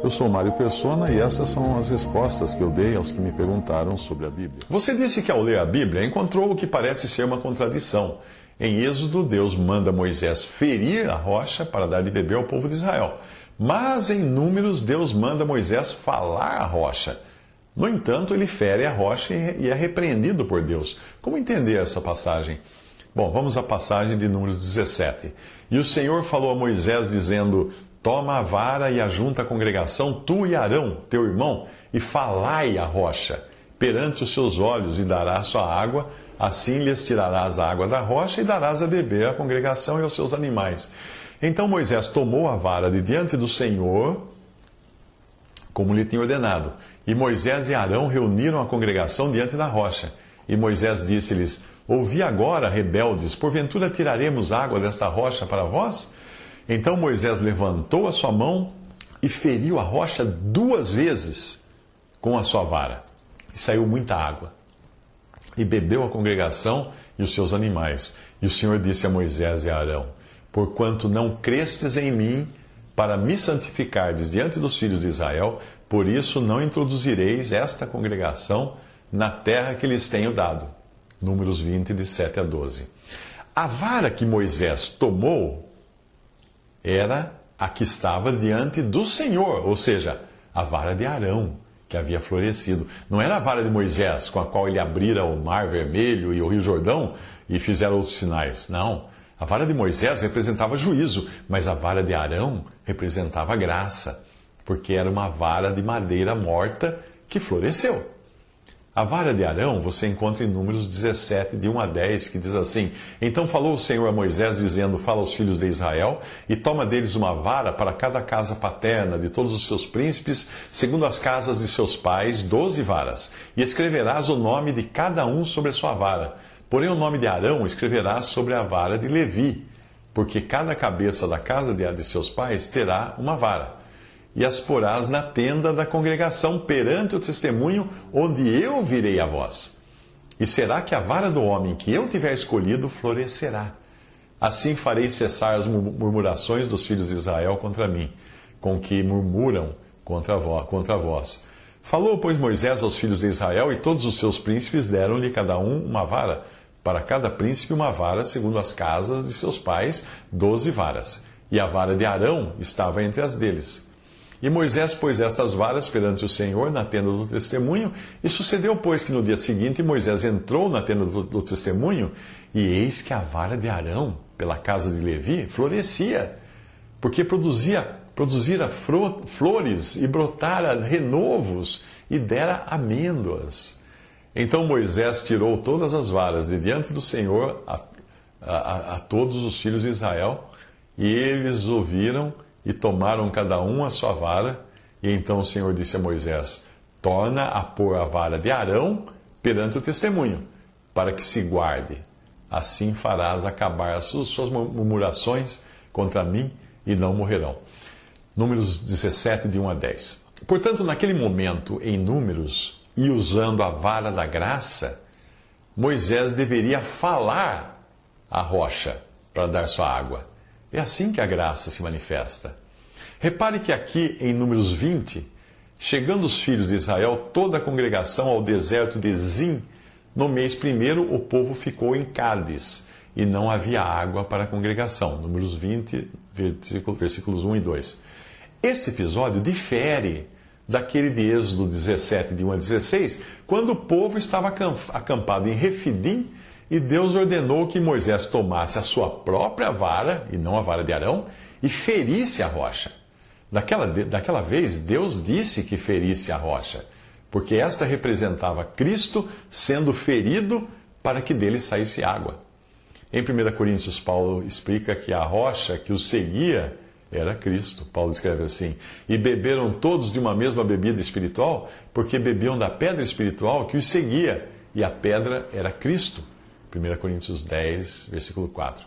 Eu sou Mário Persona e essas são as respostas que eu dei aos que me perguntaram sobre a Bíblia. Você disse que ao ler a Bíblia encontrou o que parece ser uma contradição. Em Êxodo, Deus manda Moisés ferir a rocha para dar de beber ao povo de Israel. Mas em Números, Deus manda Moisés falar a rocha. No entanto, ele fere a rocha e é repreendido por Deus. Como entender essa passagem? Bom, vamos à passagem de Números 17. E o Senhor falou a Moisés, dizendo: Toma a vara e ajunta a congregação, tu e Arão, teu irmão, e falai a rocha perante os seus olhos, e dará sua água, assim lhes tirarás a água da rocha, e darás a beber à congregação e aos seus animais. Então Moisés tomou a vara de diante do Senhor, como lhe tinha ordenado. E Moisés e Arão reuniram a congregação diante da rocha. E Moisés disse-lhes: Ouvi agora, rebeldes, porventura tiraremos água desta rocha para vós? Então Moisés levantou a sua mão e feriu a rocha duas vezes com a sua vara. E saiu muita água. E bebeu a congregação e os seus animais. E o Senhor disse a Moisés e a Arão: Porquanto não crestes em mim para me santificardes diante dos filhos de Israel, por isso não introduzireis esta congregação na terra que lhes tenho dado. Números 20, de 7 a 12. A vara que Moisés tomou era a que estava diante do Senhor, ou seja, a vara de Arão que havia florescido. Não era a vara de Moisés, com a qual ele abrira o Mar Vermelho e o Rio Jordão e fizeram outros sinais. Não. A vara de Moisés representava juízo, mas a vara de Arão representava graça, porque era uma vara de madeira morta que floresceu. A vara de Arão você encontra em Números 17, de 1 a 10, que diz assim: Então falou o Senhor a Moisés, dizendo: Fala aos filhos de Israel, e toma deles uma vara para cada casa paterna de todos os seus príncipes, segundo as casas de seus pais, doze varas, e escreverás o nome de cada um sobre a sua vara. Porém, o nome de Arão escreverás sobre a vara de Levi, porque cada cabeça da casa de seus pais terá uma vara e as porás na tenda da congregação perante o testemunho, onde eu virei a voz. E será que a vara do homem que eu tiver escolhido florescerá. Assim farei cessar as murmurações dos filhos de Israel contra mim, com que murmuram contra vós. Contra vós. Falou, pois, Moisés aos filhos de Israel, e todos os seus príncipes deram-lhe cada um uma vara, para cada príncipe uma vara, segundo as casas de seus pais, doze varas. E a vara de Arão estava entre as deles. E Moisés pôs estas varas perante o Senhor na tenda do testemunho, e sucedeu, pois, que no dia seguinte Moisés entrou na tenda do, do testemunho, e eis que a vara de Arão, pela casa de Levi, florescia, porque produzia, produzira flores e brotara renovos e dera amêndoas. Então Moisés tirou todas as varas de diante do Senhor a, a, a todos os filhos de Israel, e eles ouviram e tomaram cada um a sua vara. E então o Senhor disse a Moisés: Torna a pôr a vara de Arão perante o testemunho, para que se guarde. Assim farás acabar as suas murmurações contra mim e não morrerão. Números 17, de 1 a 10. Portanto, naquele momento, em Números, e usando a vara da graça, Moisés deveria falar à rocha para dar sua água. É assim que a graça se manifesta. Repare que aqui em Números 20, chegando os filhos de Israel, toda a congregação ao deserto de Zim, no mês primeiro o povo ficou em Cádiz e não havia água para a congregação. Números 20, versículos 1 e 2. Esse episódio difere daquele de Êxodo 17, de 1 a 16, quando o povo estava acampado em Refidim e Deus ordenou que Moisés tomasse a sua própria vara, e não a vara de Arão, e ferisse a rocha. Daquela, daquela vez, Deus disse que ferisse a rocha, porque esta representava Cristo sendo ferido para que dele saísse água. Em 1 Coríntios, Paulo explica que a rocha que os seguia era Cristo. Paulo escreve assim: E beberam todos de uma mesma bebida espiritual, porque bebiam da pedra espiritual que os seguia, e a pedra era Cristo. 1 Coríntios 10, versículo 4.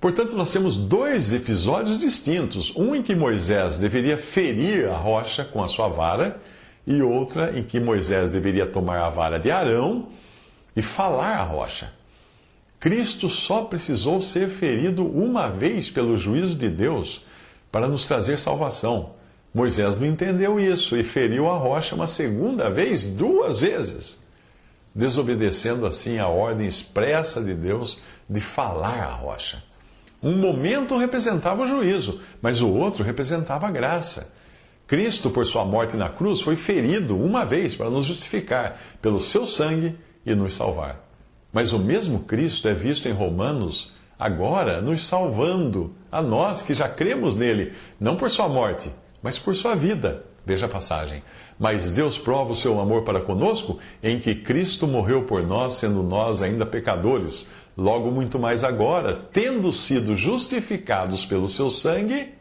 Portanto, nós temos dois episódios distintos: um em que Moisés deveria ferir a rocha com a sua vara, e outra em que Moisés deveria tomar a vara de Arão e falar à rocha. Cristo só precisou ser ferido uma vez pelo juízo de Deus para nos trazer salvação. Moisés não entendeu isso e feriu a rocha uma segunda vez, duas vezes, desobedecendo assim a ordem expressa de Deus de falar à rocha. Um momento representava o juízo, mas o outro representava a graça. Cristo, por sua morte na cruz, foi ferido uma vez para nos justificar pelo seu sangue e nos salvar. Mas o mesmo Cristo é visto em Romanos agora nos salvando, a nós que já cremos nele, não por sua morte, mas por sua vida. Veja a passagem. Mas Deus prova o seu amor para conosco em que Cristo morreu por nós, sendo nós ainda pecadores. Logo, muito mais agora, tendo sido justificados pelo seu sangue,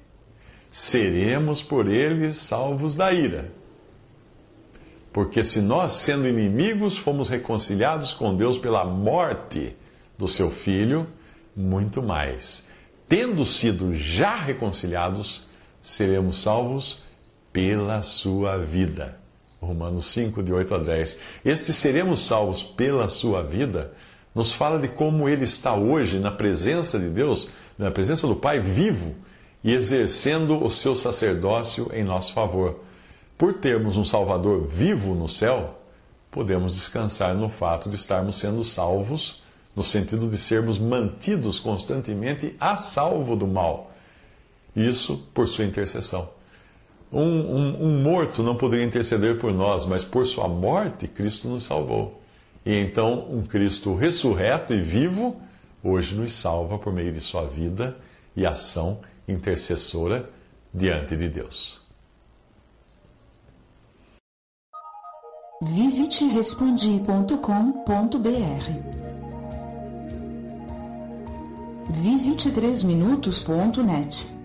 seremos por ele salvos da ira. Porque se nós, sendo inimigos, fomos reconciliados com Deus pela morte do seu filho, muito mais. Tendo sido já reconciliados, seremos salvos pela sua vida. Romanos 5, de 8 a 10. Este seremos salvos pela sua vida nos fala de como ele está hoje na presença de Deus, na presença do Pai vivo e exercendo o seu sacerdócio em nosso favor por termos um Salvador vivo no céu, podemos descansar no fato de estarmos sendo salvos, no sentido de sermos mantidos constantemente a salvo do mal. Isso por sua intercessão. Um, um, um, morto não poderia interceder por nós, mas por sua morte, Cristo nos salvou. E então, um Cristo ressurreto e vivo, hoje nos salva por meio de sua vida e ação intercessora diante de Deus. Visite respondi.com.br. Visite 3minutos.net.